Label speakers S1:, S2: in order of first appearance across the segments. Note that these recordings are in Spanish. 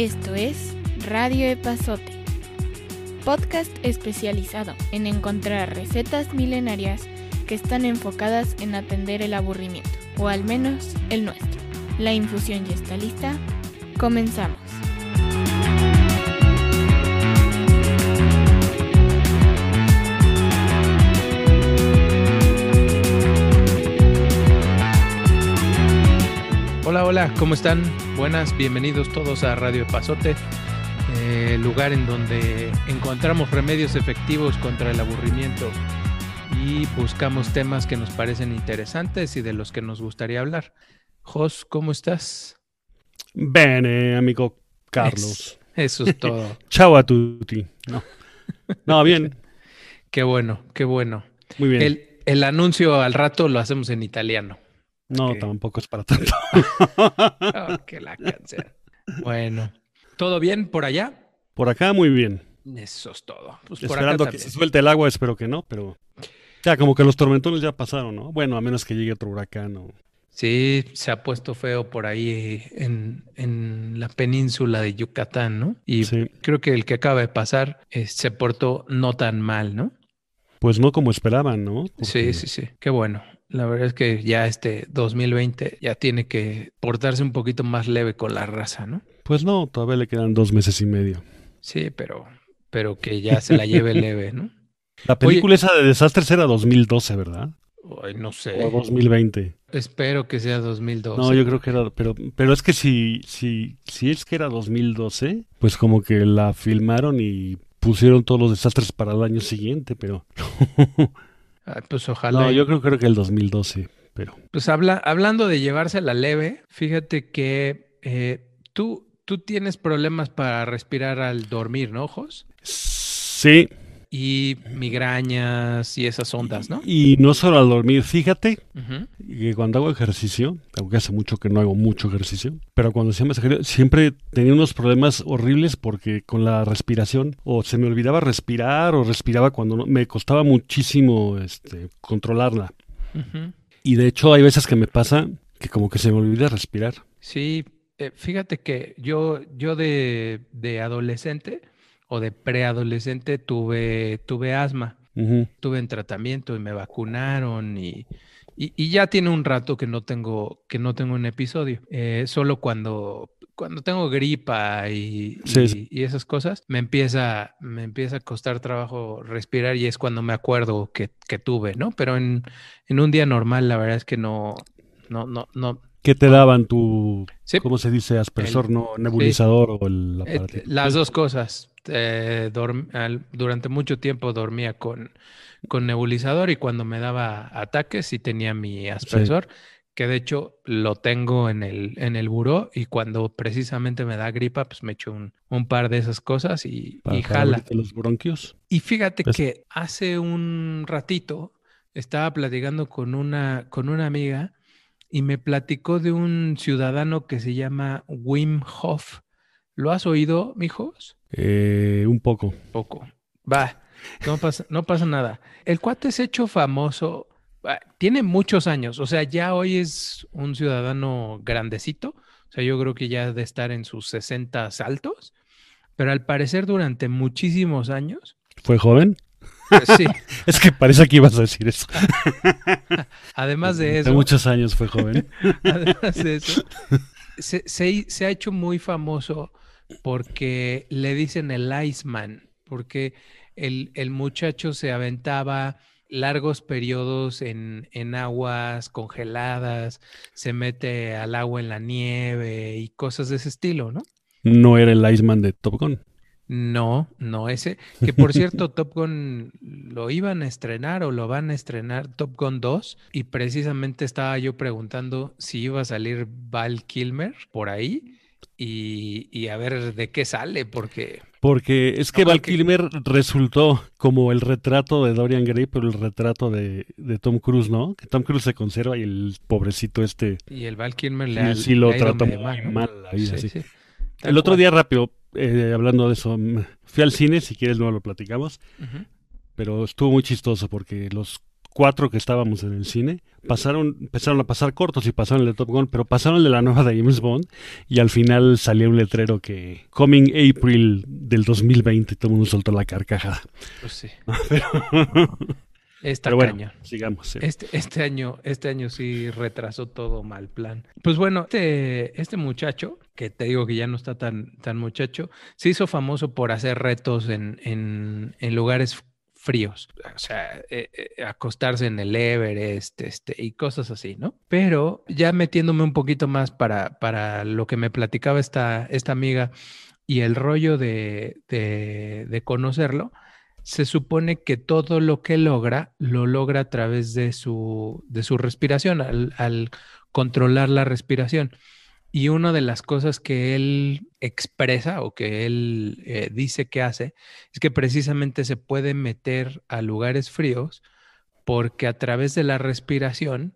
S1: Esto es Radio Epazote, podcast especializado en encontrar recetas milenarias que están enfocadas en atender el aburrimiento, o al menos el nuestro. La infusión ya está lista. Comenzamos.
S2: Hola, ¿cómo están? Buenas, bienvenidos todos a Radio Pasote, eh, lugar en donde encontramos remedios efectivos contra el aburrimiento y buscamos temas que nos parecen interesantes y de los que nos gustaría hablar. Jos, ¿cómo estás?
S3: Bene, amigo Carlos.
S2: Eso, es todo.
S3: Chao a tutti. No. no, bien.
S2: qué bueno, qué bueno.
S3: Muy bien.
S2: El, el anuncio al rato lo hacemos en italiano.
S3: No, tampoco es para tanto.
S2: oh, que la cáncer. Bueno, ¿todo bien por allá?
S3: Por acá muy bien.
S2: Eso es todo.
S3: Pues Esperando que se suelte el agua, espero que no, pero ya como que los tormentones ya pasaron, ¿no? Bueno, a menos que llegue otro huracán o...
S2: Sí, se ha puesto feo por ahí en, en la península de Yucatán, ¿no? Y creo que el que acaba de pasar eh, se portó no tan mal, ¿no?
S3: Pues no como esperaban, ¿no?
S2: Sí, sí, sí. Qué bueno. La verdad es que ya este 2020 ya tiene que portarse un poquito más leve con la raza, ¿no?
S3: Pues no, todavía le quedan dos meses y medio.
S2: Sí, pero, pero que ya se la lleve leve, ¿no?
S3: La película esa de desastres era 2012, ¿verdad?
S2: Ay, no sé.
S3: O 2020.
S2: Espero que sea 2012.
S3: No, yo creo que era, pero, pero es que si, si, si es que era 2012, pues como que la filmaron y pusieron todos los desastres para el año siguiente, pero...
S2: pues ojalá.
S3: No, yo creo, creo que el 2012, pero.
S2: Pues habla, hablando de llevarse la leve, fíjate que eh, tú, tú tienes problemas para respirar al dormir, ¿no, Ojos?
S3: Sí.
S2: Y migrañas y esas ondas, ¿no?
S3: Y no solo al dormir, fíjate que cuando hago ejercicio, aunque hace mucho que no hago mucho ejercicio, pero cuando hacía ejercicio siempre tenía unos problemas horribles porque con la respiración o se me olvidaba respirar o respiraba cuando no, me costaba muchísimo este, controlarla. Y de hecho hay veces que me pasa que como que se me olvida respirar.
S2: Sí, eh, fíjate que yo, yo de, de adolescente o de preadolescente tuve, tuve asma. Tuve en tratamiento y me vacunaron y, y, ya tiene un rato que no tengo, que no tengo un episodio. Eh, solo cuando, cuando tengo gripa y, y, esas cosas, me empieza, me empieza a costar trabajo respirar y es cuando me acuerdo que, que tuve, ¿no? Pero en, en, un día normal, la verdad es que no, no, no, no,
S3: ¿Qué te daban tu, cómo se dice, aspersor, no nebulizador o el
S2: eh, aparato? Las dos cosas. Eh, durante mucho tiempo dormía con, con nebulizador y cuando me daba ataques sí tenía mi aspersor, que de hecho lo tengo en el, en el buró y cuando precisamente me da gripa, pues me echo un, un par de esas cosas y, y jala.
S3: los bronquios.
S2: Y fíjate pues que hace un ratito estaba platicando con una, con una amiga y me platicó de un ciudadano que se llama Wim Hof. ¿Lo has oído, mijos?
S3: Eh, un poco.
S2: Poco. Va, no pasa, no pasa nada. El cuate es hecho famoso, tiene muchos años, o sea, ya hoy es un ciudadano grandecito, o sea, yo creo que ya de estar en sus 60 saltos, pero al parecer durante muchísimos años.
S3: ¿Fue joven?
S2: Pues sí.
S3: es que parece que ibas a decir eso.
S2: Además de eso.
S3: De muchos años fue joven.
S2: Además de eso. Se, se, ha hecho muy famoso porque le dicen el Iceman, porque el, el muchacho se aventaba largos periodos en, en, aguas congeladas, se mete al agua en la nieve y cosas de ese estilo, ¿no?
S3: No era el Iceman de Top Gun.
S2: No, no ese. Que por cierto, Top Gun lo iban a estrenar o lo van a estrenar Top Gun 2. Y precisamente estaba yo preguntando si iba a salir Val Kilmer por ahí y, a ver de qué sale, porque...
S3: Porque es que Val Kilmer resultó como el retrato de Dorian Gray, pero el retrato de, Tom Cruise, ¿no? Que Tom Cruise se conserva y el pobrecito este...
S2: Y el Val Kilmer le,
S3: sí, lo trata mal, la vida, sí, El otro día rápido, eh, hablando de eso, fui al cine, si quieres no lo platicamos, pero estuvo muy chistoso porque los cuatro que estábamos en el cine, pasaron, empezaron a pasar cortos y pasaron el de Top Gun, pero pasaron el de la nueva de James Bond y al final salió un letrero que Coming April del 2020 todo el mundo soltó la carcajada.
S2: Pues sí.
S3: pero,
S2: Esta
S3: pero bueno,
S2: caña.
S3: sigamos. sí.
S2: Este, este año, este año sí retrasó todo mal plan. Pues bueno, este, este muchacho, que te digo que ya no está tan, tan muchacho, se hizo famoso por hacer retos en, en, en lugares fríos. O sea, eh, eh, acostarse en el Everest, este, y cosas así, ¿no? Pero ya metiéndome un poquito más para, para lo que me platicaba esta, esta amiga y el rollo de, de, conocerlo, se supone que todo lo que logra lo logra a través de su, de su respiración, al controlar la respiración. Y una de las cosas que él expresa o que él eh, dice que hace es que precisamente se puede meter a lugares fríos porque a través de la respiración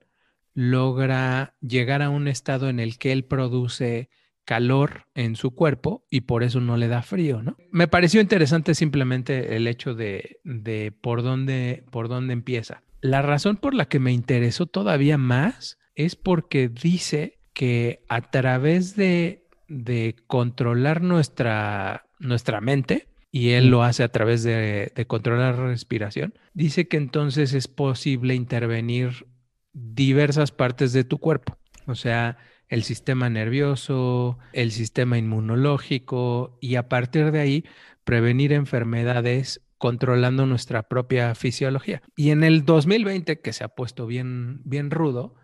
S2: logra llegar a un estado en el que él produce calor en su cuerpo y por eso no le da frío, ¿no? Me pareció interesante simplemente el hecho de, de por, dónde, por dónde empieza. La razón por la que me interesó todavía más es porque dice que a través de, de controlar nuestra, nuestra mente, y él
S3: Mm.
S2: lo hace a través de, de controlar la respiración, dice que entonces es posible intervenir diversas partes de tu cuerpo. O sea, el sistema nervioso, el sistema inmunológico y a partir de ahí prevenir enfermedades controlando nuestra propia fisiología. Y en el 2020, que se ha puesto bien, bien rudo,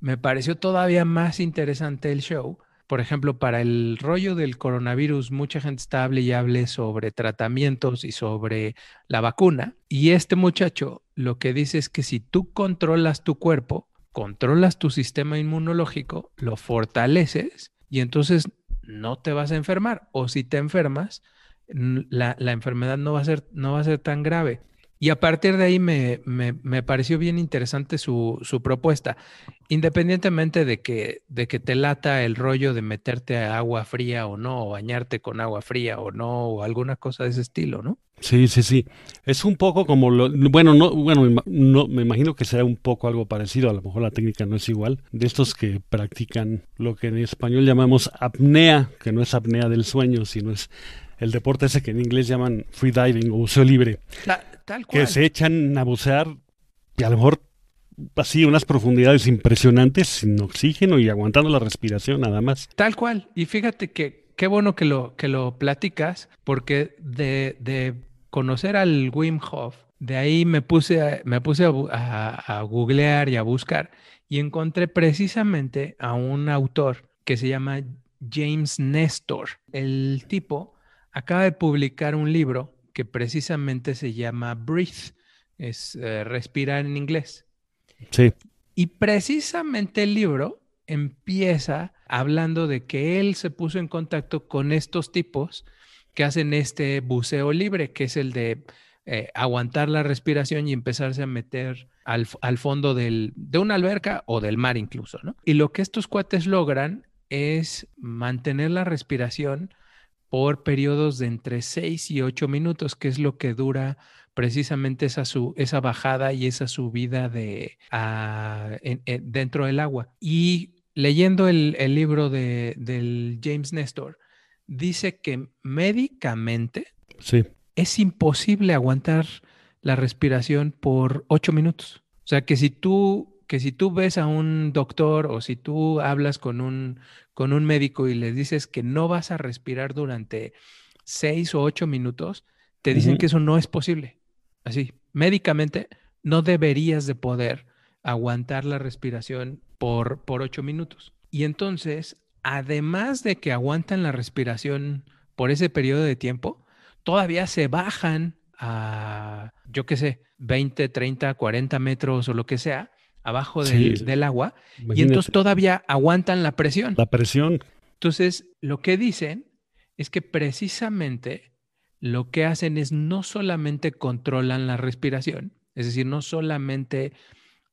S2: me pareció todavía más interesante el show. Por ejemplo, para el rollo del coronavirus, mucha gente está hable y hable sobre tratamientos y sobre la vacuna. Y este muchacho lo que dice es que si tú controlas tu cuerpo, controlas tu sistema inmunológico, lo fortaleces y entonces no te vas a enfermar. O si te enfermas, la, la enfermedad no va a ser, no va a ser tan grave. Y a partir de ahí me, me- me pareció bien interesante su, su propuesta. Independientemente de que, de que te lata el rollo de meterte a agua fría o no, o bañarte con agua fría o no, o alguna cosa de ese estilo, ¿no?
S3: Sí, sí, sí. Es un poco como lo, bueno, no, bueno, no, me imagino que sea un poco algo parecido, a lo mejor la técnica no es igual, de estos que practican lo que en español llamamos apnea, que no es apnea del sueño, sino es el deporte ese que en inglés llaman freediving o buceo libre,
S2: Ta- tal
S3: que se echan a bucear y a lo mejor así unas profundidades impresionantes sin oxígeno y aguantando la respiración nada más.
S2: Tal cual. Y fíjate que qué bueno que lo, que lo platicas, porque de, de conocer al Wim Hof, de ahí me puse, a, me puse a, a- a googlear y a buscar y encontré precisamente a un autor que se llama James Nestor. El tipo acaba de publicar un libro que precisamente se llama Breathe, es eh, respirar en inglés.
S3: Sí,
S2: Y precisamente el libro empieza hablando de que él se puso en contacto con estos tipos que hacen este buceo libre, que es el de eh, aguantar la respiración y empezarse a meter al, al fondo del- de una alberca o del mar incluso, ¿no? Y lo que estos cuates logran es mantener la respiración por periodos de entre 6 y 8 minutos, que es lo que dura precisamente esa, su- esa bajada y esa subida de, ah, en- en- dentro del agua. Y leyendo el, el libro de, del James Nestor, dice que médicamente
S3: sí.
S2: es imposible aguantar la respiración por ocho minutos. O sea, que si tú, que si tú ves a un doctor o si tú hablas con un, con un médico y les dices que no vas a respirar durante seis o ocho minutos, te dicen que eso no es posible. Así, médicamente no deberías de poder aguantar la respiración por, por ocho minutos. Y entonces, además de que aguantan la respiración por ese periodo de tiempo, todavía se bajan a, yo qué sé, 20, 30, 40 metros o lo que sea, abajo del,
S3: Sí.
S2: del agua, y entonces todavía aguantan la presión.
S3: La presión,
S2: Entonces, lo que dicen es que precisamente lo que hacen es no solamente controlan la respiración, es decir, no solamente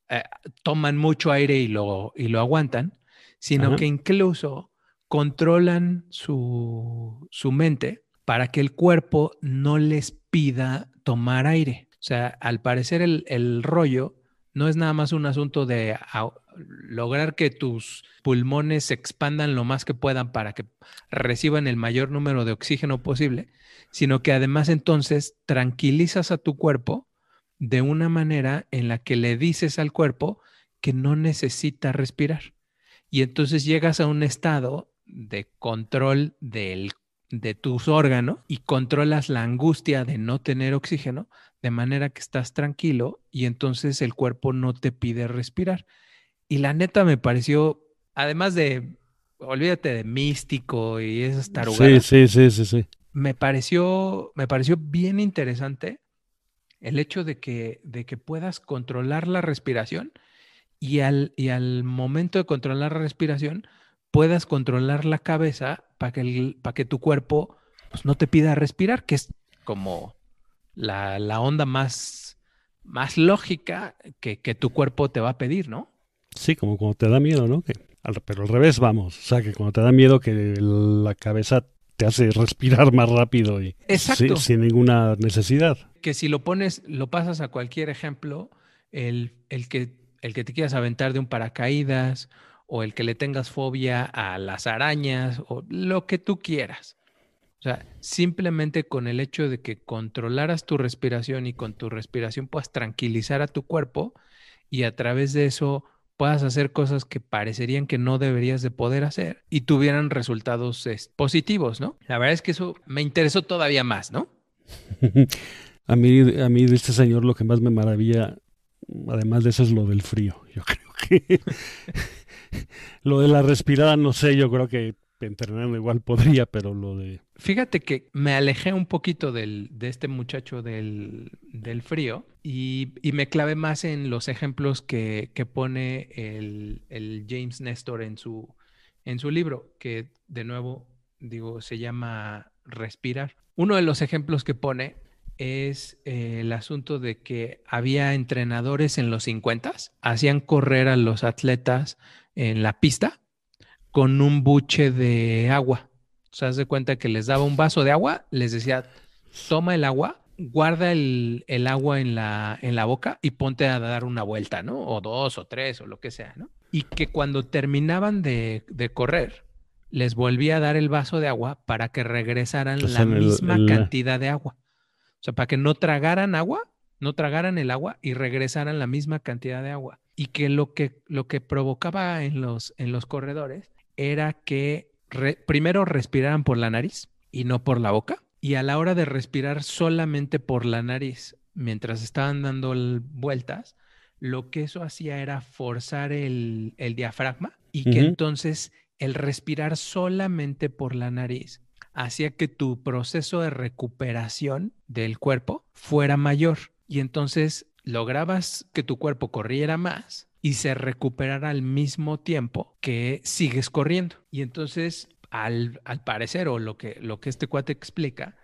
S2: eh, toman mucho aire y lo, y lo aguantan, sino
S3: Ajá.
S2: que incluso controlan su, su mente para que el cuerpo no les pida tomar aire. O sea, al parecer el, el rollo no es nada más un asunto de lograr que tus pulmones se expandan lo más que puedan para que reciban el mayor número de oxígeno posible, sino que además entonces tranquilizas a tu cuerpo de una manera en la que le dices al cuerpo que no necesita respirar. Y entonces llegas a un estado de control del, de tus órganos y controlas la angustia de no tener oxígeno de manera que estás tranquilo y entonces el cuerpo no te pide respirar. Y la neta me pareció, además de, olvídate de místico y esas tarugadas.
S3: Sí, sí, sí, sí, sí.
S2: Me pareció, me pareció bien interesante el hecho de que, de que puedas controlar la respiración y al, y al momento de controlar la respiración puedas controlar la cabeza para que, para que tu cuerpo pues, no te pida respirar, que es como la, onda más, más lógica que, tu cuerpo te va a pedir, ¿no?
S3: Sí, como cuando te da miedo, ¿no? pero al revés vamos, o sea, que cuando te da miedo que la cabeza te hace respirar más rápido y sin, ninguna necesidad.
S2: Que si lo pones, lo pasas a cualquier ejemplo, el, el, que, el que te quieras aventar de un paracaídas o el que le tengas fobia a las arañas o lo que tú quieras. O sea, simplemente con el hecho de que controlaras tu respiración y con tu respiración puedas tranquilizar a tu cuerpo y a través de eso puedas hacer cosas que parecerían que no deberías de poder hacer y tuvieran resultados positivos, ¿no? La verdad es que eso me interesó todavía más, ¿no?
S3: a mí, a mí de este señor lo que más me maravilla, además de eso, es lo del frío. Yo creo que lo de la respirada, no sé, yo creo que entrenando igual podría, pero lo de...
S2: Fíjate que me alejé un poquito del, de este muchacho del, frío y, me clavé más en los ejemplos que, pone el, James Nestor en su, en su libro, que de nuevo, digo, se llama Respirar. Uno de los ejemplos que pone es eh, el asunto de que había entrenadores en los 50, hacían correr a los atletas en la pista con un buche de agua. O sea, haz de cuenta que les daba un vaso de agua, les decía, toma el agua, guarda el, agua en la, en la boca y ponte a dar una vuelta, ¿no? O dos o tres o lo que sea, ¿no? Y que cuando terminaban de, correr, les volvía a dar el vaso de agua para que regresaran la misma cantidad de agua. O sea, para que no tragaran agua, no tragaran el agua y regresaran la misma cantidad de agua. Y que lo que, lo que provocaba en los, en los corredores era que primero respiraran por la nariz y no por la boca. Y a la hora de respirar solamente por la nariz, mientras estaban dando vueltas, lo que eso hacía era forzar el, diafragma y que entonces el respirar solamente por la nariz hacía que tu proceso de recuperación del cuerpo fuera mayor. Y entonces lograbas que tu cuerpo corriera más y se recuperará al mismo tiempo que sigues corriendo. Y entonces, al, parecer, o lo que, lo que este cuate explica,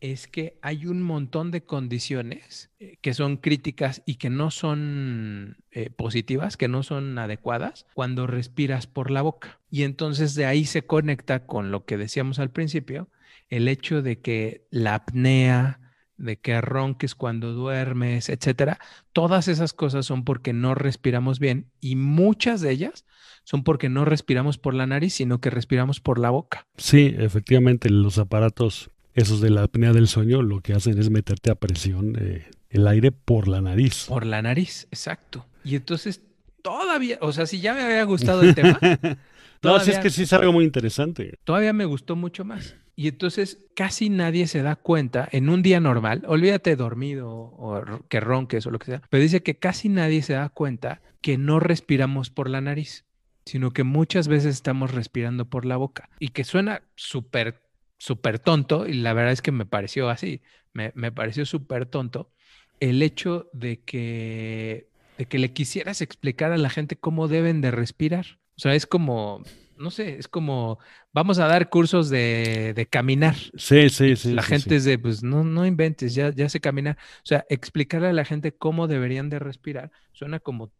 S2: es que hay un montón de condiciones eh, que son críticas y que no son eh, positivas, que no son adecuadas cuando respiras por la boca. Y entonces de ahí se conecta con lo que decíamos al principio, el hecho de que la apnea, de que ronques cuando duermes, etcétera. Todas esas cosas son porque no respiramos bien y muchas de ellas son porque no respiramos por la nariz, sino que respiramos por la boca.
S3: Sí, efectivamente, los aparatos esos de la apnea del sueño lo que hacen es meterte a presión eh, el aire por la nariz.
S2: Por la nariz, exacto. Y entonces todavía, o sea, si ya me había gustado el tema.
S3: no, si es que sí es algo muy interesante.
S2: Todavía me gustó mucho más. Y entonces casi nadie se da cuenta en un día normal, olvídate dormido o que ronques o lo que sea, pero dice que casi nadie se da cuenta que no respiramos por la nariz, sino que muchas veces estamos respirando por la boca y que suena súper, súper tonto y la verdad es que me pareció así, me, me pareció súper tonto el hecho de que, de que le quisieras explicar a la gente cómo deben de respirar. O sea, es como, no sé, es como, vamos a dar cursos de, caminar.
S3: Sí, sí, sí.
S2: La gente es de, pues no, no inventes, ya, ya sé caminar. O sea, explicarle a la gente cómo deberían de respirar suena como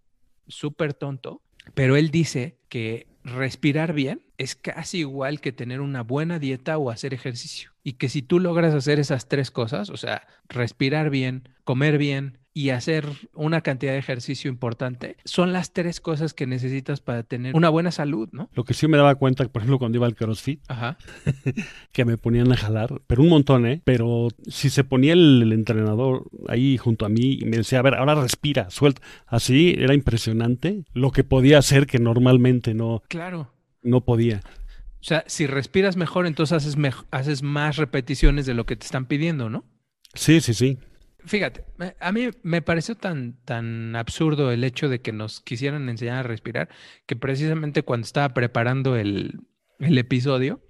S2: súper tonto, pero él dice que respirar bien es casi igual que tener una buena dieta o hacer ejercicio. Y que si tú logras hacer esas tres cosas, o sea, respirar bien, comer bien y hacer una cantidad de ejercicio importante, son las tres cosas que necesitas para tener una buena salud, ¿no?
S3: Lo que sí me daba cuenta, por ejemplo, cuando iba al CrossFit, que me ponían a jalar, pero un montón, ¿eh? Pero si se ponía el, entrenador ahí junto a mí y me decía, a ver, ahora respira, suelta, así era impresionante lo que podía hacer que normalmente no,
S2: claro.
S3: No podía.
S2: O sea, si respiras mejor, entonces haces, haces más repeticiones de lo que te están pidiendo, ¿no?
S3: Sí, sí, sí.
S2: Fíjate, a mí me pareció tan, tan absurdo el hecho de que nos quisieran enseñar a respirar que precisamente cuando estaba preparando el, episodio,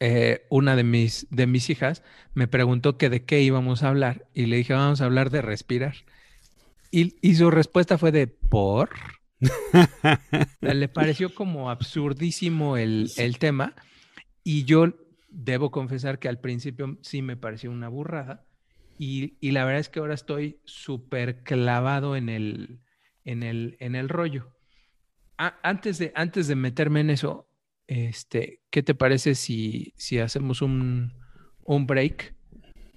S2: eh, una de mis, de mis hijas me preguntó que de qué íbamos a hablar y le dije, vamos a hablar de respirar. Y, y su respuesta fue de por. Le pareció como absurdísimo el, el tema y yo debo confesar que al principio sí me pareció una burrada y, la verdad es que ahora estoy súper clavado en el, en el, en el rollo. antes, de, antes de meterme en eso, este, ¿qué te parece si, si hacemos un, un break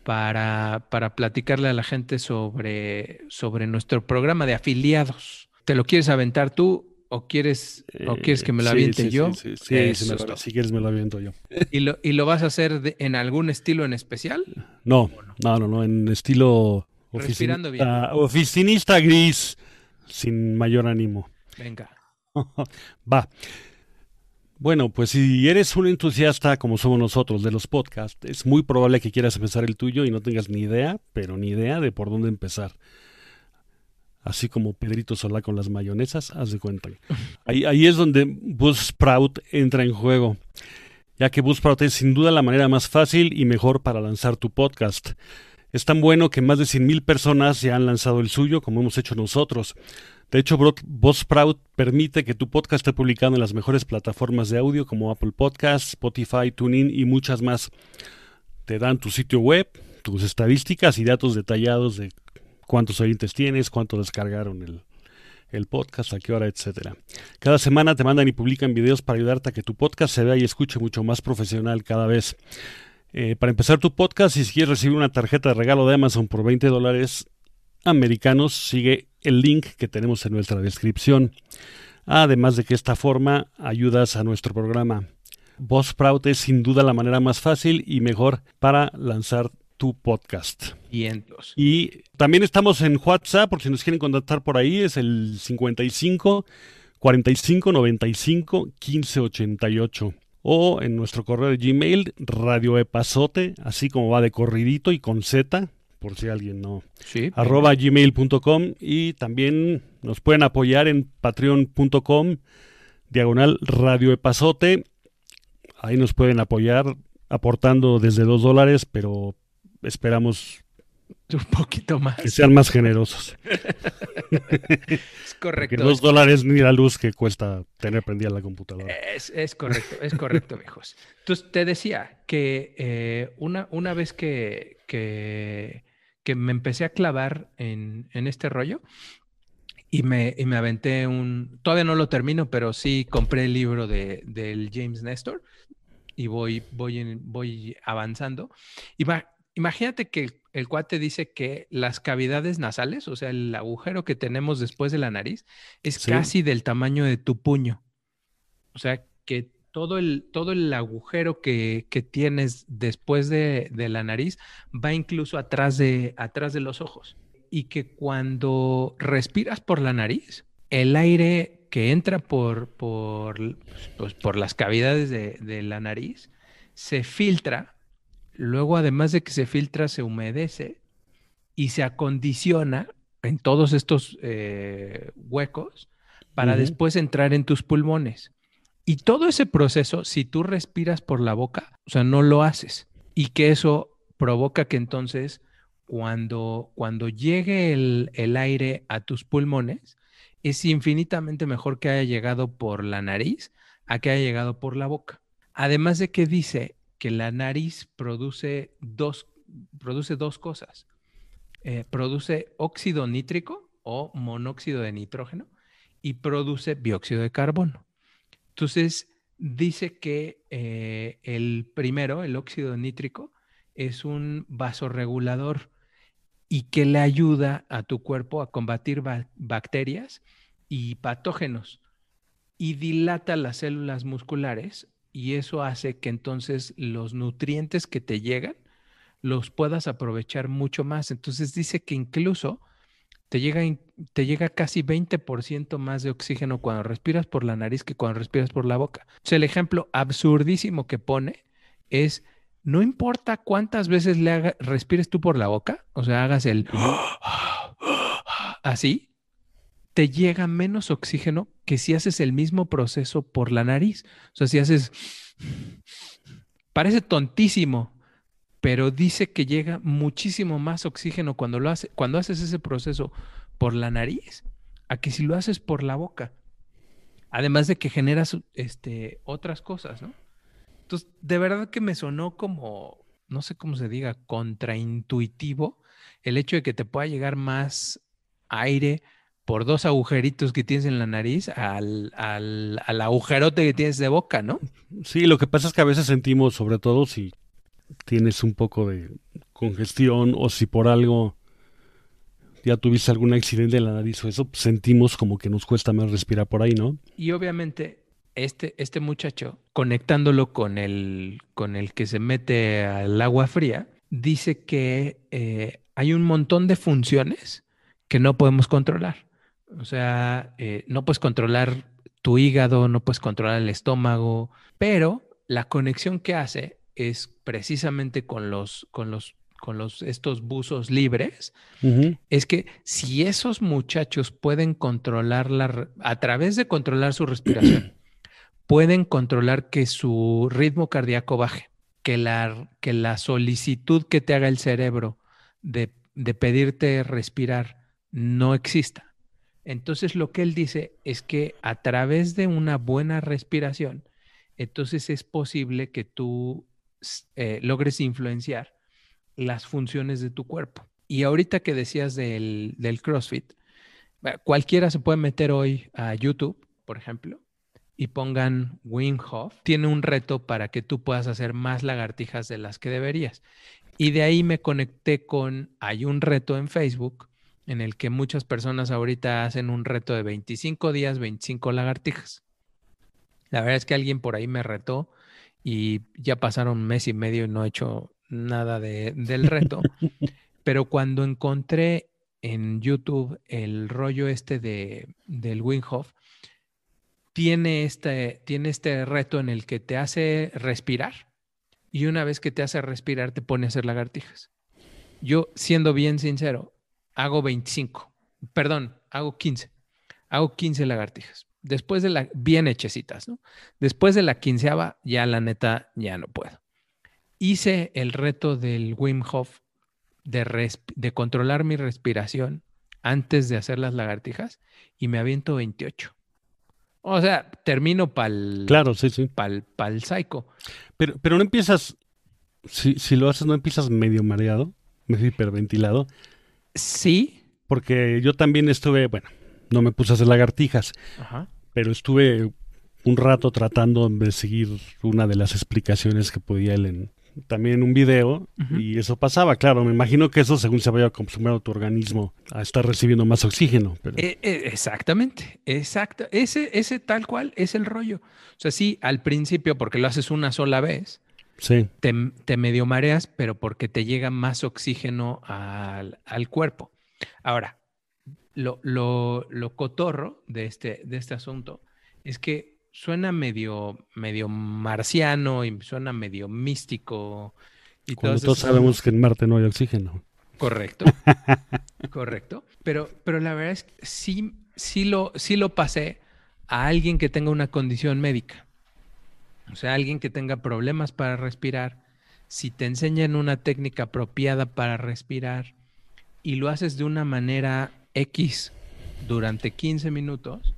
S2: para, para, platicarle a la gente sobre, sobre nuestro programa de afiliados? ¿Te lo quieres aventar tú ¿O quieres, o quieres que me lo
S3: eh,
S2: aviente
S3: yo? Sí, sí, sí si quieres me lo aviento yo.
S2: ¿Y lo, y lo vas a hacer en algún estilo en especial?
S3: No, no, no, no, en estilo
S2: Respirando bien.
S3: oficinista gris, sin mayor ánimo.
S2: Venga.
S3: Va. Bueno, pues si eres un entusiasta como somos nosotros de los podcasts, es muy probable que quieras empezar el tuyo y no tengas ni idea, pero ni idea de por dónde empezar así como Pedrito Solá con las mayonesas, haz de cuenta. Ahí, ahí es donde Buzzsprout entra en juego, ya que Buzzsprout es sin duda la manera más fácil y mejor para lanzar tu podcast. Es tan bueno que más de 100.000 personas ya han lanzado el suyo, como hemos hecho nosotros. De hecho, Buzzsprout permite que tu podcast esté publicado en las mejores plataformas de audio como Apple Podcasts, Spotify, TuneIn y muchas más. Te dan tu sitio web, tus estadísticas y datos detallados de cuántos oyentes tienes, cuántos descargaron el, podcast, a qué hora, etcétera. Cada semana te mandan y publican videos para ayudarte a que tu podcast se vea y escuche mucho más profesional cada vez. Eh, para empezar tu podcast, si quieres recibir una tarjeta de regalo de Amazon por 20 dólares americanos, sigue el link que tenemos en nuestra descripción. Además de que esta forma ayudas a nuestro programa. Buzzsprout es sin duda la manera más fácil y mejor para lanzar tu podcast. Y también estamos en WhatsApp, por si nos quieren contactar por ahí, es el 55 45 95 15 88. O en nuestro correo de Gmail, radioepazote, así como va de corridito y con Z, por si alguien no.
S2: Sí.
S3: Arroba gmail.com y también nos pueden apoyar en patreon.com, diagonal radioepazote. Ahí nos pueden apoyar aportando desde dos dólares, pero esperamos
S2: un poquito más.
S3: Que sean más generosos.
S2: es correcto.
S3: Porque dos dólares ni la luz que cuesta tener prendida la computadora.
S2: Es, correcto, es correcto, viejos. Entonces, te decía que eh, una, una vez que, que, me empecé a clavar en, este rollo y me, me, aventé un... Todavía no lo termino, pero sí compré el libro de, del James Nestor y voy, voy, voy avanzando. Y va, imagínate que el, cuate dice que las cavidades nasales, o sea, el agujero que tenemos después de la nariz, es casi del tamaño de tu puño. O sea, que todo el, todo el agujero que, tienes después de, la nariz va incluso atrás de, atrás de los ojos. Y que cuando respiras por la nariz, el aire que entra por, por, pues, por las cavidades de, de la nariz se filtra Luego, además de que se filtra, se humedece y se acondiciona en todos estos eh, huecos para después entrar en tus pulmones. Y todo ese proceso, si tú respiras por la boca, o sea, no lo haces. Y que eso provoca que entonces, cuando, cuando llegue el, el aire a tus pulmones, es infinitamente mejor que haya llegado por la nariz a que haya llegado por la boca. Además de que dice que la nariz produce dos, produce dos cosas. Eh, produce óxido nítrico o monóxido de nitrógeno y produce dióxido de carbono. Entonces, dice que eh, el primero, el óxido nítrico, es un vasoregulador y que le ayuda a tu cuerpo a combatir bacterias y patógenos y dilata las células musculares y eso hace que entonces los nutrientes que te llegan los puedas aprovechar mucho más. Entonces dice que incluso te llega, te llega casi 20% más de oxígeno cuando respiras por la nariz que cuando respiras por la boca. O sea, el ejemplo absurdísimo que pone es, no importa cuántas veces le haga, respires tú por la boca, o sea, hagas el así, te llega menos oxígeno que si haces el mismo proceso por la nariz. O sea, si haces... Parece tontísimo, pero dice que llega muchísimo más oxígeno cuando lo hace, cuando haces ese proceso por la nariz, a que si lo haces por la boca. Además de que generas este, otras cosas, ¿no? Entonces, de verdad que me sonó como, no sé cómo se diga, contraintuitivo el hecho de que te pueda llegar más aire por dos agujeritos que tienes en la nariz al, al, al, agujerote que tienes de boca, ¿no?
S3: Sí, lo que pasa es que a veces sentimos, sobre todo si tienes un poco de congestión o si por algo ya tuviste algún accidente en la nariz o eso, sentimos como que nos cuesta más respirar por ahí, ¿no?
S2: Y obviamente este, este muchacho, conectándolo con el, con el que se mete al agua fría, dice que eh, hay un montón de funciones que no podemos controlar. O sea, eh, no puedes controlar tu hígado, no puedes controlar el estómago, pero la conexión que hace es precisamente con los, con los, con los, estos buzos libres, es que si esos muchachos pueden controlar la, a través de controlar su respiración, pueden controlar que su ritmo cardíaco baje, que la, que la solicitud que te haga el cerebro de, de pedirte respirar no exista. Entonces lo que él dice es que a través de una buena respiración, entonces es posible que tú eh, logres influenciar las funciones de tu cuerpo. Y ahorita que decías del, CrossFit, cualquiera se puede meter hoy a YouTube, por ejemplo, y pongan Wim Hof. Tiene un reto para que tú puedas hacer más lagartijas de las que deberías. Y de ahí me conecté con, hay un reto en Facebook en el que muchas personas ahorita hacen un reto de 25 días, 25 lagartijas. La verdad es que alguien por ahí me retó y ya pasaron un mes y medio y no he hecho nada de, del reto. Pero cuando encontré en YouTube el rollo este de, del Winghoff, tiene este, tiene este reto en el que te hace respirar y una vez que te hace respirar te pone a hacer lagartijas. Yo, siendo bien sincero, hago 25, perdón, hago 15, hago 15 lagartijas después de la, bien hechecitas, ¿no? Después de la quinceava, ya la neta, ya no puedo. Hice el reto del Wim Hof de, de controlar mi respiración antes de hacer las lagartijas y me aviento 28. O sea, termino pa'l...
S3: Claro, sí, sí.
S2: Pa'l, pa'l psycho.
S3: Pero, pero no empiezas, si, si lo haces, no empiezas medio mareado, medio hiperventilado.
S2: Sí.
S3: Porque yo también estuve, bueno, no me puse a hacer lagartijas, pero estuve un rato tratando de seguir una de las explicaciones que podía él en, también en un video y eso pasaba, claro, me imagino que eso según se vaya acostumbrado tu organismo a estar recibiendo más oxígeno.
S2: Eh, eh, exactamente, exacto, ese, ese tal cual es el rollo. O sea, sí, al principio porque lo haces una sola vez,
S3: sí.
S2: te, te medio mareas, pero porque te llega más oxígeno al, al cuerpo. Ahora, lo, lo, lo, cotorro de este, de este asunto es que suena medio, medio marciano y suena medio místico.
S3: Y Cuando todos sabemos que en Marte no hay oxígeno.
S2: Correcto, correcto. Pero, pero la verdad es que sí, sí, lo, sí lo pasé a alguien que tenga una condición médica. O sea, alguien que tenga problemas para respirar. Si te enseñan una técnica apropiada para respirar y lo haces de una manera X durante 15 minutos,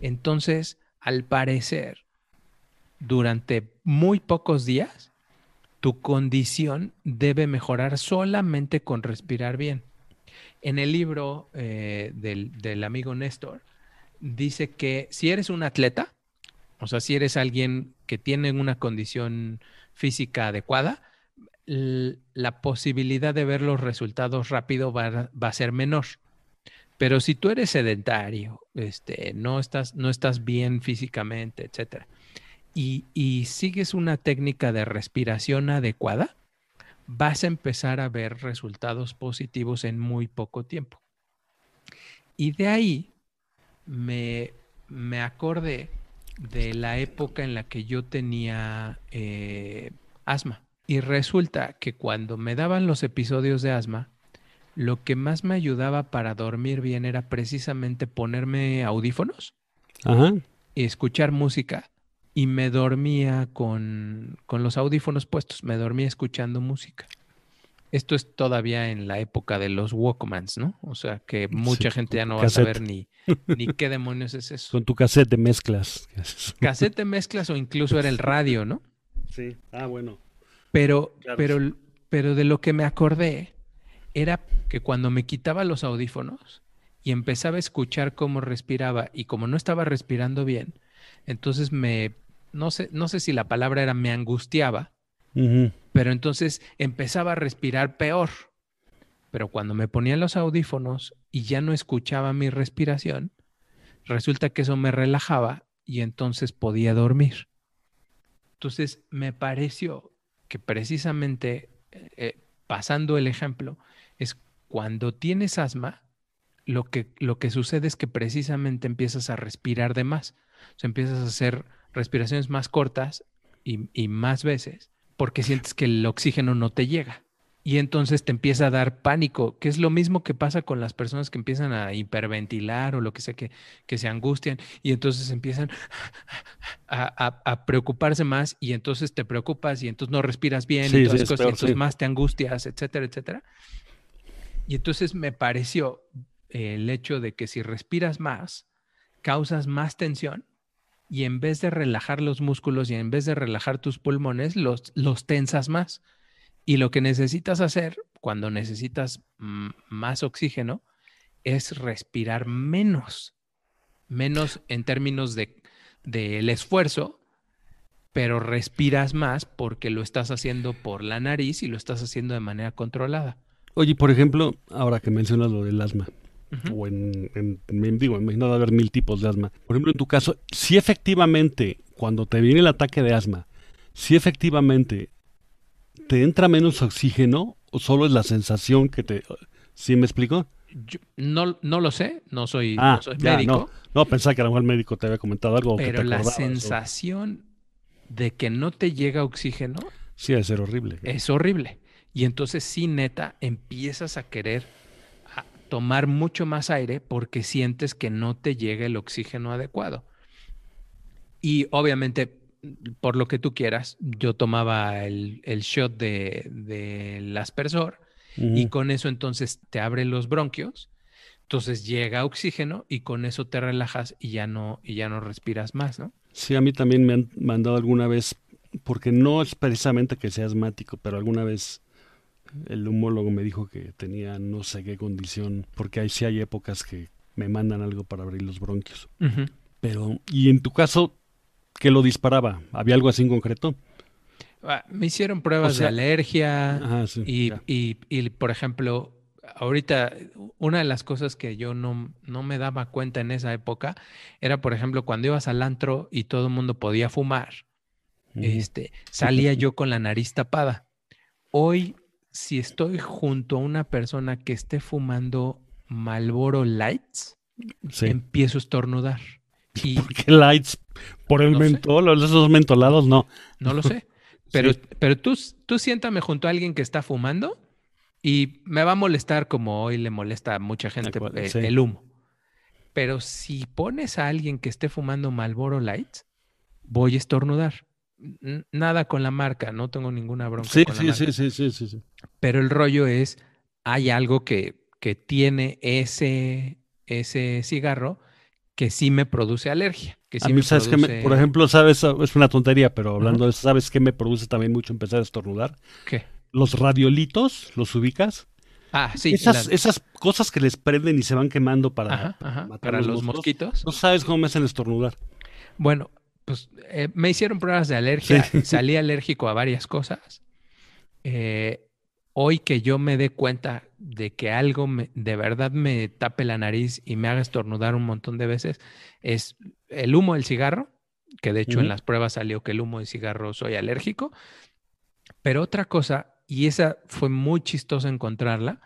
S2: entonces, al parecer, durante muy pocos días, tu condición debe mejorar solamente con respirar bien. En el libro eh, del, amigo Néstor, dice que si eres un atleta, O sea, si eres alguien que tiene una condición física adecuada, la posibilidad de ver los resultados rápido va, a ser menor. Pero si tú eres sedentario, este, no, estás, no estás bien físicamente, etcétera, y, y sigues una técnica de respiración adecuada, vas a empezar a ver resultados positivos en muy poco tiempo. Y de ahí me, me acordé de la época en la que yo tenía eh, asma. Y resulta que cuando me daban los episodios de asma, lo que más me ayudaba para dormir bien era precisamente ponerme audífonos y escuchar música. Y me dormía con, con los audífonos puestos, me dormía escuchando música. Esto es todavía en la época de los Walkmans, ¿no? O sea que mucha gente ya no va a saber ni, ni qué demonios es eso.
S3: Con tu cassette de mezclas.
S2: Cassette de mezclas o incluso era el radio, ¿no?
S3: Sí, ah, bueno.
S2: Pero, pero, pero de lo que me acordé era que cuando me quitaba los audífonos y empezaba a escuchar cómo respiraba y como no estaba respirando bien, entonces me, no sé, no sé si la palabra era me angustiaba, pero entonces empezaba a respirar peor. Pero cuando me ponía los audífonos y ya no escuchaba mi respiración, resulta que eso me relajaba y entonces podía dormir. Entonces me pareció que precisamente, eh, pasando el ejemplo, es cuando tienes asma, lo que, lo que sucede es que precisamente empiezas a respirar de más. O sea, empiezas a hacer respiraciones más cortas y más veces porque sientes que el oxígeno no te llega. Y entonces te empieza a dar pánico, que es lo mismo que pasa con las personas que empiezan a hiperventilar o lo que sea, que, que se angustian y entonces empiezan a, preocuparse más y entonces te preocupas y entonces no respiras bien y, entonces más te angustias, etcétera, etcétera. Y entonces me pareció el hecho de que si respiras más, causas más tensión y en vez de relajar los músculos y en vez de relajar tus pulmones, los, los tensas más. Y lo que necesitas hacer cuando necesitas más oxígeno es respirar menos, menos en términos de del esfuerzo, pero respiras más porque lo estás haciendo por la nariz y lo estás haciendo de manera controlada.
S3: Oye, por ejemplo, ahora que mencionas lo del asma, o en, en, digo, imagino de haber mil tipos de asma. Por ejemplo, en tu caso, si efectivamente, cuando te viene el ataque de asma, si efectivamente te entra menos oxígeno o solo es la sensación que te... ¿Sí me explico?
S2: no, no lo sé, no soy, ah, médico.
S3: No, no, pensaba que a lo mejor el médico te había comentado algo.
S2: Pero la sensación de que no te llega oxígeno...
S3: Sí, debe ser horrible.
S2: Es horrible. Y entonces sí, neta, empiezas a querer tomar mucho más aire porque sientes que no te llega el oxígeno adecuado. Y obviamente, por lo que tú quieras, yo tomaba el, shot del aspersor y con eso entonces te abre los bronquios, entonces llega oxígeno y con eso te relajas y ya no, y ya no respiras más, ¿no?
S3: Sí, a mí también me han mandado alguna vez, porque no es precisamente que sea asmático, pero alguna vez el humólogo me dijo que tenía no sé qué condición, porque ahí sí hay épocas que me mandan algo para abrir los bronquios. Pero, ¿y en tu caso, qué lo disparaba? ¿Había algo así en concreto?
S2: Ah, me hicieron pruebas de alergia y, y, por ejemplo, ahorita una de las cosas que yo no, no me daba cuenta en esa época era, por ejemplo, cuando ibas al antro y todo el mundo podía fumar, este, salía yo con la nariz tapada. Hoy si estoy junto a una persona que esté fumando Malboro Lights, empiezo a estornudar.
S3: Y, ¿Por qué lights? ¿Por el mentol o esos mentolados? No.
S2: No lo sé. Pero, pero tú, tú siéntame junto a alguien que está fumando y me va a molestar como hoy le molesta a mucha gente el, humo. Pero si pones a alguien que esté fumando Malboro Lights, voy a estornudar nada con la marca, no tengo ninguna bronca.
S3: Sí,
S2: con
S3: sí,
S2: la
S3: sí, sí, sí, sí, sí.
S2: Pero el rollo es, hay algo que, que tiene ese, ese cigarro que sí me produce alergia. Que sí
S3: a mí, sabes que por ejemplo, sabes, es una tontería, pero hablando de eso, ¿sabes qué me produce también mucho empezar a estornudar?
S2: ¿Qué?
S3: Los radiolitos, ¿los ubicas?
S2: Ah, sí.
S3: Esas, esas cosas que les prenden y se van quemando para,
S2: matar para los, mosquitos.
S3: No sabes cómo me hacen estornudar.
S2: Bueno, pues eh, me hicieron pruebas de alergia, salí alérgico a varias cosas. Eh, hoy que yo me dé cuenta de que algo de verdad me tape la nariz y me haga estornudar un montón de veces, es el humo del cigarro, que de hecho en las pruebas salió que el humo de cigarro soy alérgico. Pero otra cosa, y esa fue muy chistosa encontrarla,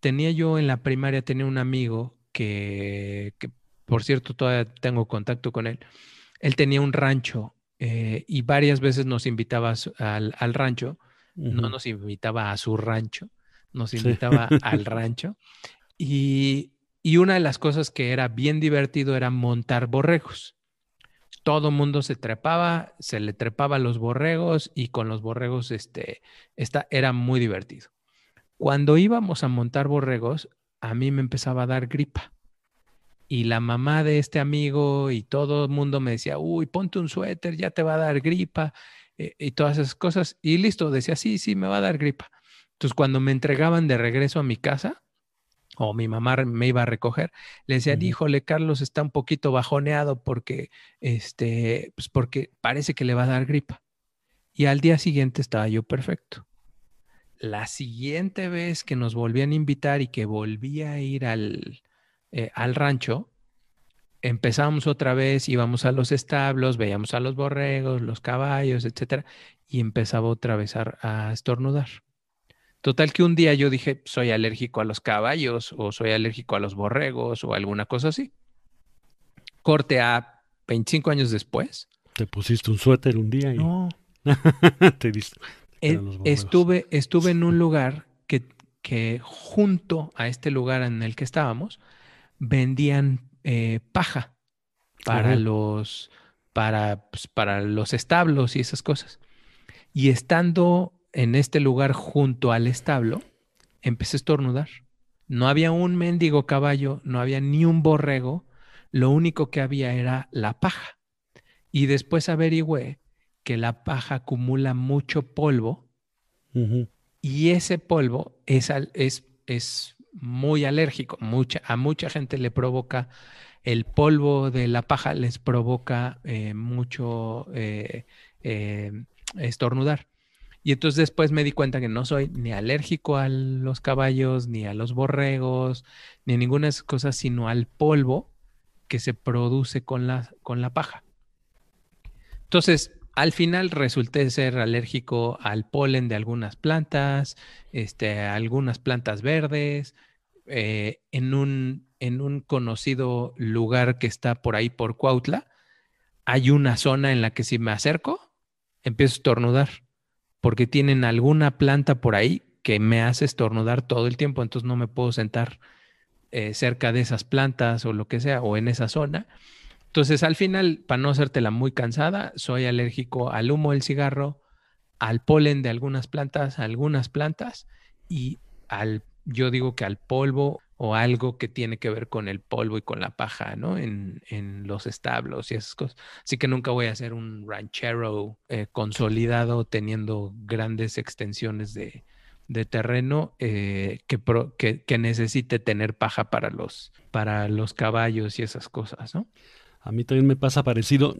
S2: tenía yo en la primaria, tenía un amigo que, por cierto todavía tengo contacto con él, él tenía un rancho eh, y varias veces nos invitaba al, rancho, no nos invitaba a su rancho, nos invitaba al rancho. Y, y, una de las cosas que era bien divertido era montar borregos. Todo mundo se trepaba, se le trepaba a los borregos y con los borregos este, esta, era muy divertido. Cuando íbamos a montar borregos, a mí me empezaba a dar gripa y la mamá de este amigo y todo el mundo me decía, uy, ponte un suéter, ya te va a dar gripa eh, y todas esas cosas. Y listo, decía, sí, sí, me va a dar gripa. Entonces, cuando me entregaban de regreso a mi casa, o mi mamá me iba a recoger, le decían, híjole, Carlos está un poquito bajoneado porque, este, pues porque parece que le va a dar gripa. Y al día siguiente estaba yo perfecto. La siguiente vez que nos volvían a invitar y que volví a ir al, eh, al rancho, empezamos otra vez, íbamos a los establos, veíamos a los borregos, los caballos, etcétera, y empezaba otra vez a, estornudar. Total que un día yo dije, soy alérgico a los caballos o soy alérgico a los borregos o alguna cosa así. Corte a 25 años después.
S3: Te pusiste un suéter un día y
S2: no.
S3: te diste.
S2: Estuve, estuve en un lugar que, que junto a este lugar en el que estábamos vendían eh, paja para los para, pues, para los establos y esas cosas. Y estando en este lugar junto al establo, empecé a estornudar. No había un mendigo caballo, no había ni un borrego, lo único que había era la paja. Y después averigüé que la paja acumula mucho polvo y ese polvo es, es, es muy alérgico. Mucha, a mucha gente le provoca el polvo de la paja, les provoca eh, mucho eh, eh, estornudar. Y entonces después me di cuenta que no soy ni alérgico a los caballos, ni a los borregos, ni a ninguna de esas cosas, sino al polvo que se produce con la, con la paja. Entonces, al final resulté ser alérgico al polen de algunas plantas, este, algunas plantas verdes, eh, en, un, en un conocido lugar que está por ahí por Cuautla, hay una zona en la que si me acerco, empiezo a estornudar, porque tienen alguna planta por ahí que me hace estornudar todo el tiempo, entonces no me puedo sentar eh, cerca de esas plantas o lo que sea, o en esa zona. Entonces, al final, para no hacértela muy cansada, soy alérgico al humo del cigarro, al polen de algunas plantas, algunas plantas y al, yo digo que al polvo o algo que tiene que ver con el polvo y con la paja, ¿no? En, los establos y esas cosas. Así que nunca voy a ser un ranchero eh, consolidado teniendo grandes extensiones de, terreno eh, que, que, necesite tener paja para los, para los caballos y esas cosas, ¿no?
S3: A mí también me pasa parecido.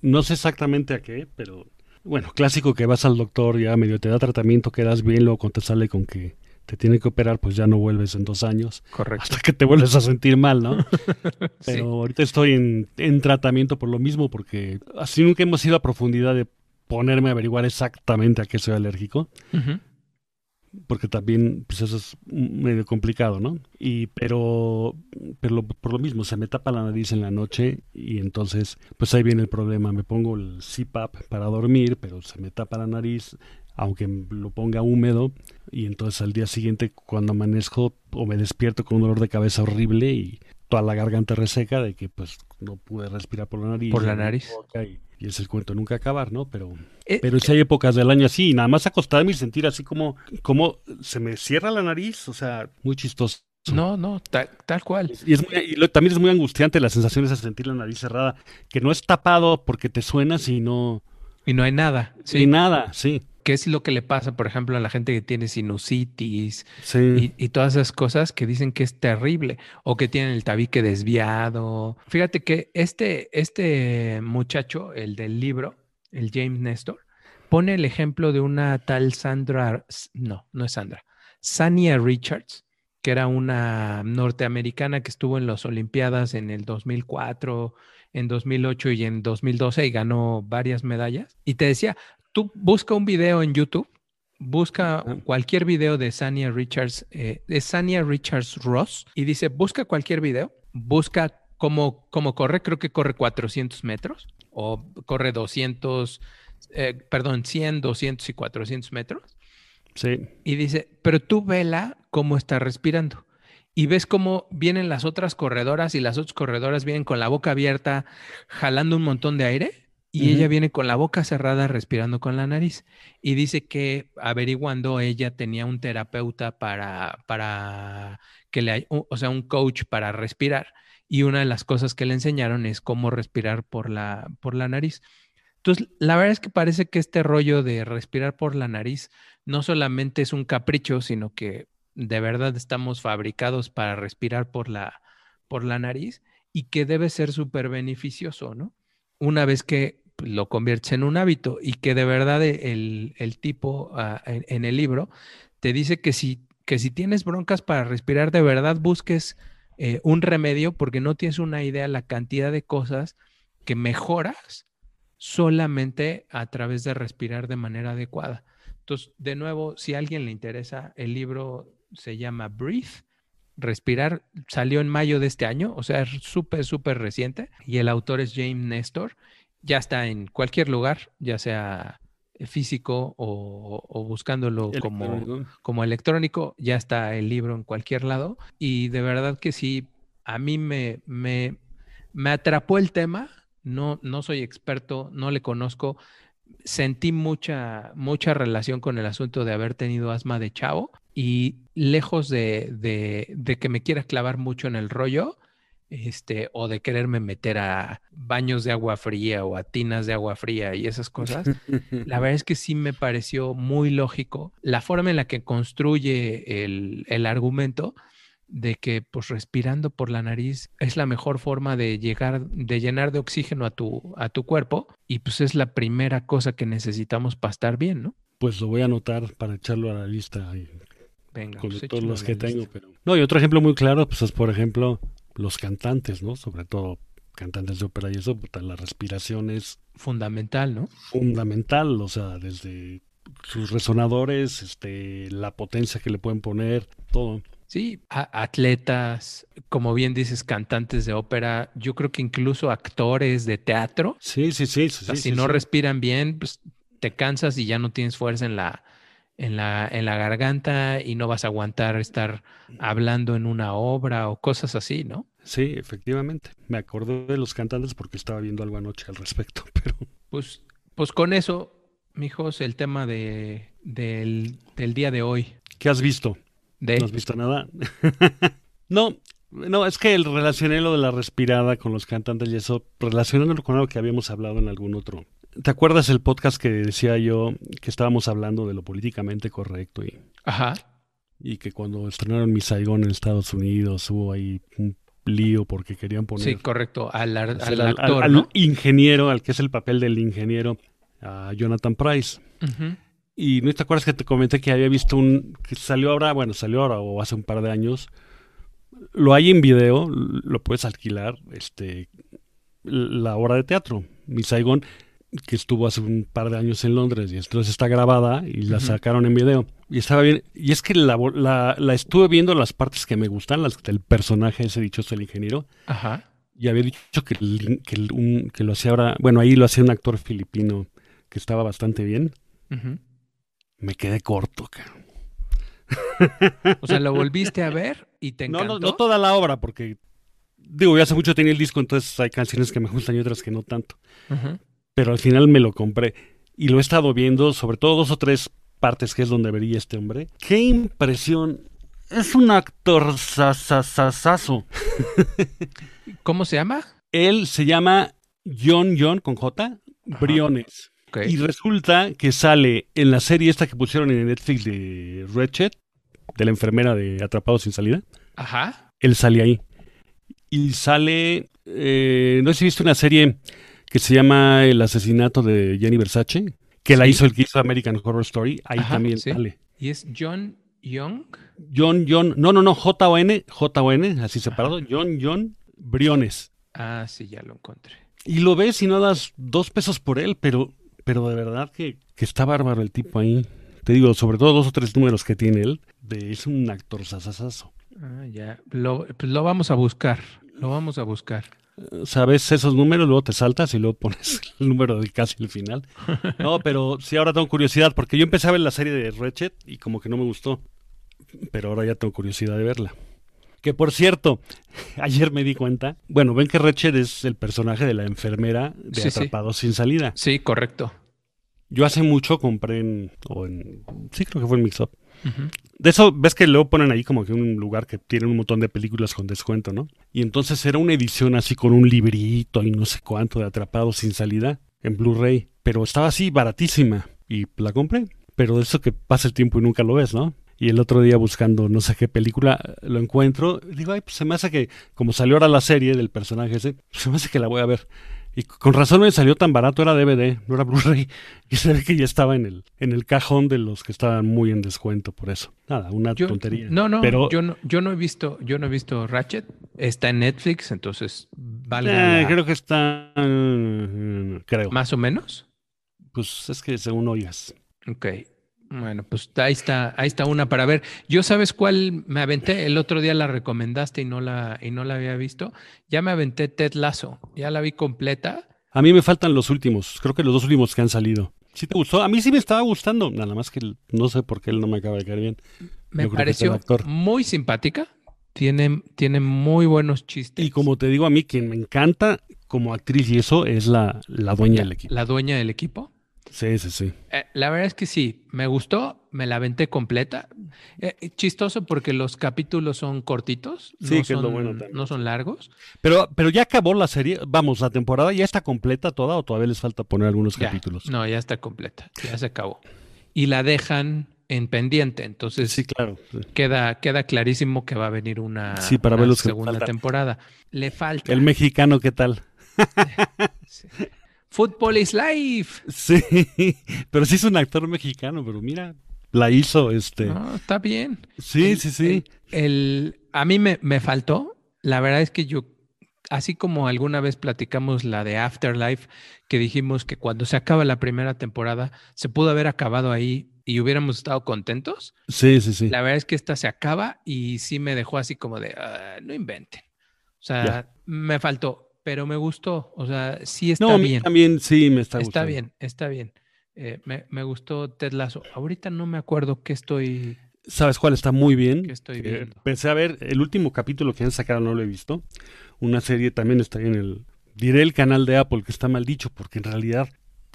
S3: No sé exactamente a qué, pero bueno, clásico que vas al doctor, ya medio te da tratamiento, quedas bien, luego cuando te sale con que te tiene que operar, pues ya no vuelves en dos años.
S2: Correcto.
S3: Hasta que te vuelves a sentir mal, ¿no? Pero ahorita estoy en, tratamiento por lo mismo, porque así nunca hemos ido a profundidad de ponerme a averiguar exactamente a qué soy alérgico porque también pues eso es medio complicado, ¿no? Y pero pero por lo mismo se me tapa la nariz en la noche y entonces pues ahí viene el problema, me pongo el CPAP para dormir, pero se me tapa la nariz aunque lo ponga húmedo y entonces al día siguiente cuando amanezco o me despierto con un dolor de cabeza horrible y toda la garganta reseca de que pues no pude respirar por la nariz.
S2: Por la nariz
S3: y es el cuento nunca acabar, ¿no? Pero, eh, pero si hay épocas del año así, nada más acostarme y sentir así como, como se me cierra la nariz, o sea, muy chistoso.
S2: No, no, tal, cual.
S3: Y, es también es muy angustiante la sensación de sentir la nariz cerrada, que no es tapado porque te suena, sino...
S2: Y no hay nada.
S3: Sí. nada, sí.
S2: ¿Qué es lo que le pasa, por ejemplo, a la gente que tiene sinusitis y, todas esas cosas que dicen que es terrible o que tienen el tabique desviado? Fíjate que este, este muchacho, el del libro, el James Nestor, pone el ejemplo de una tal Sandra, no, no es Sandra, Sania Richards, que era una norteamericana que estuvo en las Olimpiadas en el 2004, en 2008 y en 2012 y ganó varias medallas. Y te decía, tú busca un video en YouTube, busca cualquier video de Sania Richards, eh, de Sania Richards Ross, y dice, busca cualquier video, busca cómo, cómo corre, creo que corre 400 metros, o corre 200, eh, perdón, 100, 200 y 400 metros.
S3: Sí.
S2: Y dice, pero tú vela cómo está respirando. Y ves cómo vienen las otras corredoras y las otras corredoras vienen con la boca abierta, jalando un montón de aire y ella viene con la boca cerrada respirando con la nariz. Y dice que averiguando ella tenía un terapeuta para, para que le, o sea, un coach para respirar. Y una de las cosas que le enseñaron es cómo respirar por la, por la nariz. Entonces, la verdad es que parece que este rollo de respirar por la nariz no solamente es un capricho, sino que de verdad estamos fabricados para respirar por la, por la nariz y que debe ser súper beneficioso, ¿no? Una vez que lo conviertes en un hábito y que de verdad el, tipo ah, en, el libro te dice que si, que si tienes broncas para respirar, de verdad busques eh, un remedio porque no tienes una idea la cantidad de cosas que mejoras solamente a través de respirar de manera adecuada. Entonces, de nuevo, si a alguien le interesa, el libro se llama Breathe. Respirar salió en mayo de este año, o sea, es súper, súper reciente. Y el autor es James Nestor ya está en cualquier lugar, ya sea físico o, buscándolo como, como electrónico, ya está el libro en cualquier lado. Y de verdad que sí, a mí me, me, me atrapó el tema. No, no soy experto, no le conozco. Sentí mucha, mucha relación con el asunto de haber tenido asma de chavo y lejos de, de, de que me quiera clavar mucho en el rollo, este, o de quererme meter a baños de agua fría o a tinas de agua fría y esas cosas, la verdad es que sí me pareció muy lógico la forma en la que construye el, el argumento de que pues respirando por la nariz es la mejor forma de llegar, de llenar de oxígeno a tu, a tu cuerpo y pues es la primera cosa que necesitamos para estar bien, ¿no?
S3: Pues lo voy a anotar para echarlo a la lista Venga, con pues todos los que tengo, pero... No, y otro ejemplo muy claro, pues es por ejemplo los cantantes, ¿no? Sobre todo cantantes de ópera y eso, la respiración es
S2: fundamental, ¿no?
S3: Fundamental, o sea, desde sus resonadores, este, la potencia que le pueden poner, todo.
S2: Sí, atletas, como bien dices, cantantes de ópera, yo creo que incluso actores de teatro.
S3: Sí, sí, sí. si
S2: no respiran bien, pues te cansas y ya no tienes fuerza en la, en la, en la garganta y no vas a aguantar estar hablando en una obra o cosas así, ¿no?
S3: Sí, efectivamente. Me acordé de los cantantes porque estaba viendo algo anoche al respecto, pero...
S2: Pues, pues con eso, mijos, el tema de, del, del día de hoy.
S3: ¿Qué has visto? ¿No has visto nada? no, no, es que el relacioné lo de la respirada con los cantantes y eso, relacionándolo con algo que habíamos hablado en algún otro ¿Te acuerdas el podcast que decía yo que estábamos hablando de lo políticamente correcto y,
S2: Ajá.
S3: y que cuando estrenaron Mi Saigon en Estados Unidos hubo ahí un lío porque querían poner...
S2: Sí, correcto, al, actor, al,
S3: ingeniero, al que es el papel del ingeniero, a Jonathan Price. Y no te acuerdas que te comenté que había visto un... que salió ahora, bueno, salió ahora o hace un par de años. Lo hay en video, lo puedes alquilar, este la obra de teatro, Mi Saigon que estuvo hace un par de años en Londres y entonces está grabada y la sacaron en video. Y estaba bien. Y es que la, la, estuve viendo las partes que me gustan, las del personaje ese dichoso el ingeniero.
S2: Ajá.
S3: Y había dicho que, que, que lo hacía ahora, bueno, ahí lo hacía un actor filipino que estaba bastante bien. Me quedé corto, cabrón.
S2: O sea, lo volviste a ver y te encantó.
S3: No, no, no toda la obra, porque digo, ya hace mucho tenía el disco, entonces hay canciones que me gustan y otras que no tanto. Ajá pero al final me lo compré y lo he estado viendo, sobre todo dos o tres partes que es donde vería este hombre. ¡Qué impresión! Es un actor sasasasazo.
S2: ¿Cómo se llama?
S3: Él se llama John John con J. Briones. Y resulta que sale en la serie esta que pusieron en Netflix de Ratchet, de la enfermera de Atrapados sin salida.
S2: Ajá.
S3: Él sale ahí. Y sale, eh, no sé si viste una serie que se llama El asesinato de Jenny Versace, que la hizo el que hizo American Horror Story. Ahí también sale.
S2: ¿Y es John Young?
S3: John, John, no, no, no, J-O-N, J-O-N, así separado, John, John Briones.
S2: Ah, sí, ya lo encontré.
S3: Y lo ves y no das dos pesos por él, pero, pero de verdad que, que está bárbaro el tipo ahí. Te digo, sobre todo dos o tres números que tiene él, de, es un actor sasasazo.
S2: Ah, ya. Lo, pues lo vamos a buscar, lo vamos a buscar.
S3: Sabes esos números, luego te saltas y luego pones el número de casi el final. No, pero sí, ahora tengo curiosidad, porque yo empecé a ver la serie de Ratchet y como que no me gustó. Pero ahora ya tengo curiosidad de verla. Que por cierto, ayer me di cuenta. Bueno, ven que Ratchet es el personaje de la enfermera de Atrapados sin salida.
S2: Sí, correcto.
S3: Yo hace mucho compré en, o en. Sí, creo que fue en Mix Up. De eso, ves que luego ponen ahí como que un lugar que tiene un montón de películas con descuento, ¿no? Y entonces era una edición así con un librito y no sé cuánto de Atrapados sin salida en Blu-ray. Pero estaba así baratísima y la compré. Pero de eso que pasa el tiempo y nunca lo ves, ¿no? Y el otro día buscando no sé qué película lo encuentro. Digo, ay, pues se me hace que, como salió ahora la serie del personaje ese, pues se me hace que la voy a ver. Y con razón me salió tan barato, era DVD, no era Blu-ray. Y se ve que ya estaba en el, en el cajón de los que estaban muy en descuento por eso. Nada, una tontería.
S2: No, no, pero, yo no, yo no he visto, yo no he visto Ratchet. Está en Netflix, entonces vale.
S3: Eh, creo que está. Creo.
S2: ¿Más o menos?
S3: Pues es que según oigas.
S2: Ok. Bueno, pues ahí está, ahí está una para ver. Yo sabes cuál me aventé, el otro día la recomendaste y no la, y no la había visto. Ya me aventé Ted Lasso, ya la vi completa.
S3: A mí me faltan los últimos, creo que los dos últimos que han salido. ¿Sí te gustó? A mí sí me estaba gustando, nada más que no sé por qué él no me acaba de caer bien.
S2: Me pareció muy simpática, tiene, tiene muy buenos chistes.
S3: Y como te digo a mí, quien me encanta como actriz y eso es la, la dueña del equipo.
S2: ¿La dueña del equipo?
S3: Sí, sí, sí.
S2: Eh, la verdad es que sí, me gustó, me la aventé completa. Eh, chistoso porque los capítulos son cortitos, sí, no, son, no son largos.
S3: Pero, pero ya acabó la serie, vamos, la temporada ya está completa toda o todavía les falta poner algunos capítulos.
S2: No, ya está completa, ya se acabó. Y la dejan en pendiente, entonces
S3: sí, claro,
S2: Queda, queda clarísimo que va a venir una,
S3: sí, para ver
S2: segunda temporada. Le falta.
S3: El mexicano, ¿qué tal?
S2: sí. Football is life.
S3: Sí, pero sí es un actor mexicano, pero mira, la hizo este.
S2: No, está bien.
S3: Sí, sí, sí.
S2: El, a mí me, me faltó, la verdad es que yo, así como alguna vez platicamos la de Afterlife, que dijimos que cuando se acaba la primera temporada, se pudo haber acabado ahí y hubiéramos estado contentos.
S3: Sí, sí, sí.
S2: La verdad es que esta se acaba y sí me dejó así como de, ah, no inventen. O sea, me faltó pero me gustó. O sea, sí está no, bien.
S3: También sí me está
S2: gustando. Está bien, está bien. Eh, me, me, gustó Ted Lasso. Ahorita no me acuerdo qué estoy.
S3: ¿Sabes cuál está muy bien?
S2: ¿Qué estoy
S3: pensé a ver el último capítulo que han sacado, no lo he visto. Una serie también está en el. Diré el canal de Apple que está mal dicho, porque en realidad,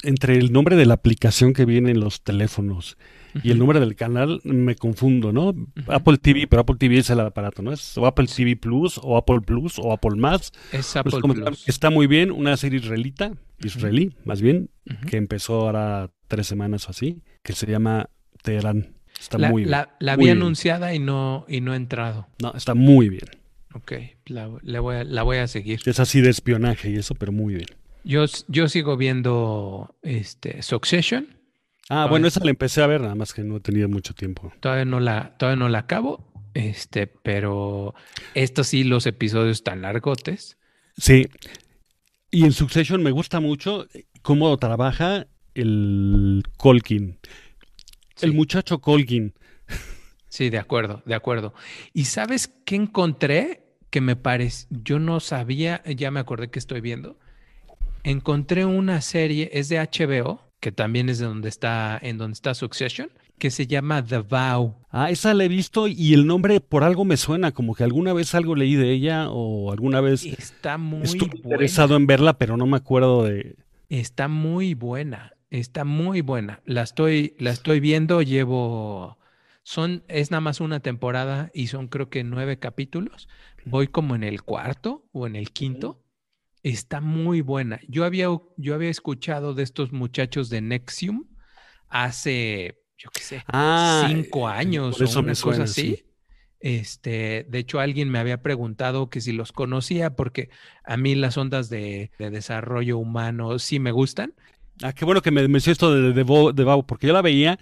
S3: entre el nombre de la aplicación que viene en los teléfonos y el nombre del canal me confundo, ¿no? Apple TV, pero Apple TV es el aparato, ¿no? Es o Apple TV Plus o Apple Plus o Apple Más.
S2: Es Apple Plus.
S3: Está muy bien, una serie israelita, israelí más bien, que empezó ahora tres semanas o así, que se llama Teherán. Está muy bien.
S2: La, la había anunciada y no, y no ha entrado.
S3: No, está muy bien.
S2: Ok, la, voy a, la voy a seguir.
S3: Es así de espionaje y eso, pero muy bien.
S2: Yo, yo sigo viendo este, Succession.
S3: Ah, bueno, esa la empecé a ver, nada más que no he tenido mucho tiempo.
S2: Todavía no la, todavía no la acabo, este, pero estos sí, los episodios tan largotes.
S3: Sí. Y en Succession me gusta mucho cómo trabaja el Colkin. El muchacho Colkin.
S2: Sí, de acuerdo, de acuerdo. ¿Y sabes qué encontré? Que me parece, yo no sabía, ya me acordé que estoy viendo. Encontré una serie, es de HBO, que también es de donde está, en donde está Succession, que se llama The Vow.
S3: Ah, esa la he visto y el nombre por algo me suena, como que alguna vez algo leí de ella o alguna vez
S2: está muy
S3: estuve interesado en verla, pero no me acuerdo de.
S2: Está muy buena, está muy buena. La estoy, la estoy viendo, llevo, son, es nada más una temporada y son creo que nueve capítulos. Voy como en el cuarto o en el quinto Está muy buena. Yo había, yo había escuchado de estos muchachos de Nexium hace, yo qué sé, ah, cinco años o una cosa así. Este, de hecho, alguien me había preguntado que si los conocía, porque a mí las ondas de, desarrollo humano sí me gustan.
S3: Ah, qué bueno que me mencionó esto de, de, de, porque yo la veía,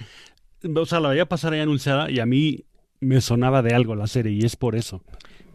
S3: o sea, la veía pasar ahí anunciada y a mí me sonaba de algo la serie y es por eso.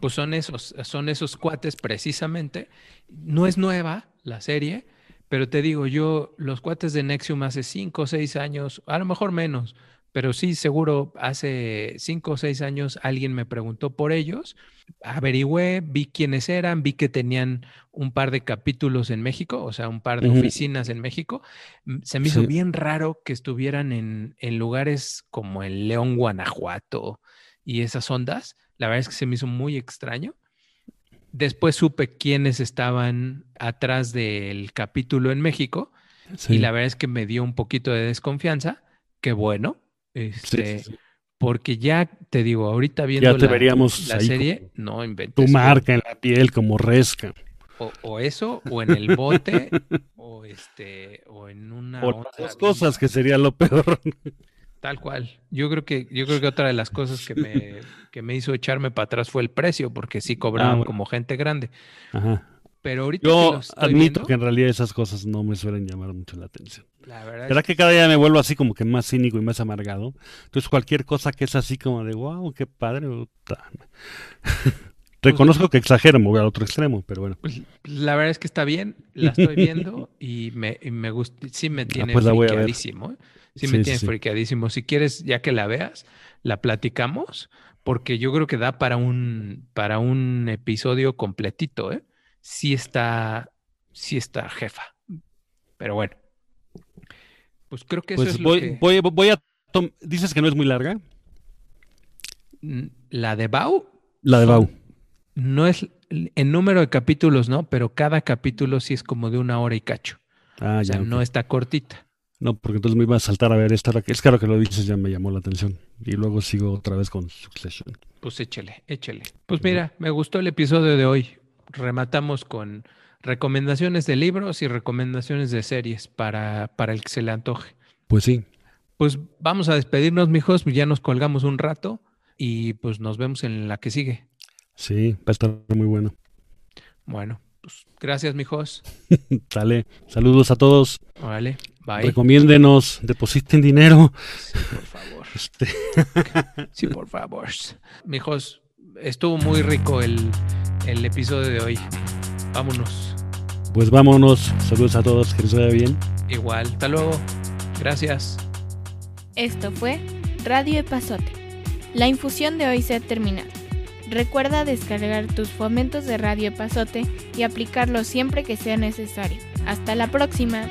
S2: Pues son esos, son esos cuates precisamente. No es nueva la serie, pero te digo, yo, los cuates de Nexium hace cinco o seis años, a lo mejor menos, pero sí, seguro hace cinco o seis años alguien me preguntó por ellos, averigüé, vi quiénes eran, vi que tenían un par de capítulos en México, o sea, un par de oficinas en México. Mm, se me hizo bien raro que estuvieran en, en lugares como el León, Guanajuato y esas ondas. La verdad es que se me hizo muy extraño. Después supe quiénes estaban atrás del capítulo en México y la verdad es que me dio un poquito de desconfianza. Qué bueno, este, Porque ya te digo, ahorita viendo
S3: la,
S2: serie, no inventes.
S3: Tu marca en la piel como resca.
S2: O, eso, o en el bote, o este, o en una.
S3: O dos cosas que sería lo peor.
S2: Tal cual. Yo creo que, yo creo que otra de las cosas que me, que me hizo echarme para atrás fue el precio, porque sí cobraban ah, como gente grande.
S3: Ajá.
S2: Pero ahorita
S3: Yo admito que en realidad esas cosas no me suelen llamar mucho la atención. La verdad, es que cada día me vuelvo así como que más cínico y más amargado. Entonces cualquier cosa que es así como de wow, qué padre. Reconozco que exagero, me voy al otro extremo, pero bueno.
S2: Pues, la verdad es que está bien, la estoy viendo y me, me gusta, sí me ah, tiene ah, pues friqueadísimo. ¿eh? Sí, me tiene friqueadísimo. Si quieres, ya que la veas, la platicamos, porque yo creo que da para un, para un episodio completito, ¿eh? sí está, sí está jefa. Pero bueno. Pues creo que eso
S3: pues
S2: es
S3: voy,
S2: lo que...
S3: voy, voy a... ¿Dices que no es muy larga?
S2: La de Bau.
S3: La de Bau.
S2: No es en número de capítulos, ¿no? Pero cada capítulo sí es como de una hora y cacho. Ah, ya. no está cortita.
S3: No, porque entonces me iba a saltar a ver esta. Es claro que lo dices, ya me llamó la atención. Y luego sigo otra vez con Succession.
S2: Pues échale, échale. Pues mira, me gustó el episodio de hoy rematamos con recomendaciones de libros y recomendaciones de series para, para el que se le antoje.
S3: Pues sí.
S2: Pues vamos a despedirnos, mijos, ya nos colgamos un rato y pues nos vemos en la que sigue.
S3: Sí, va a estar muy bueno.
S2: Bueno, pues gracias, mijos.
S3: Dale, saludos a todos.
S2: Vale, bye.
S3: Recomiéndenos, depositen dinero.
S2: Sí, por favor. Este. sí, por favor. Mijos, estuvo muy rico el, el episodio de hoy. Vámonos.
S3: Pues vámonos. Saludos a todos. Que les vaya bien.
S2: Igual. Hasta luego. Gracias.
S1: Esto fue Radio Epazote. La infusión de hoy se ha terminado. Recuerda descargar tus fomentos de Radio Epazote y aplicarlos siempre que sea necesario. Hasta la próxima.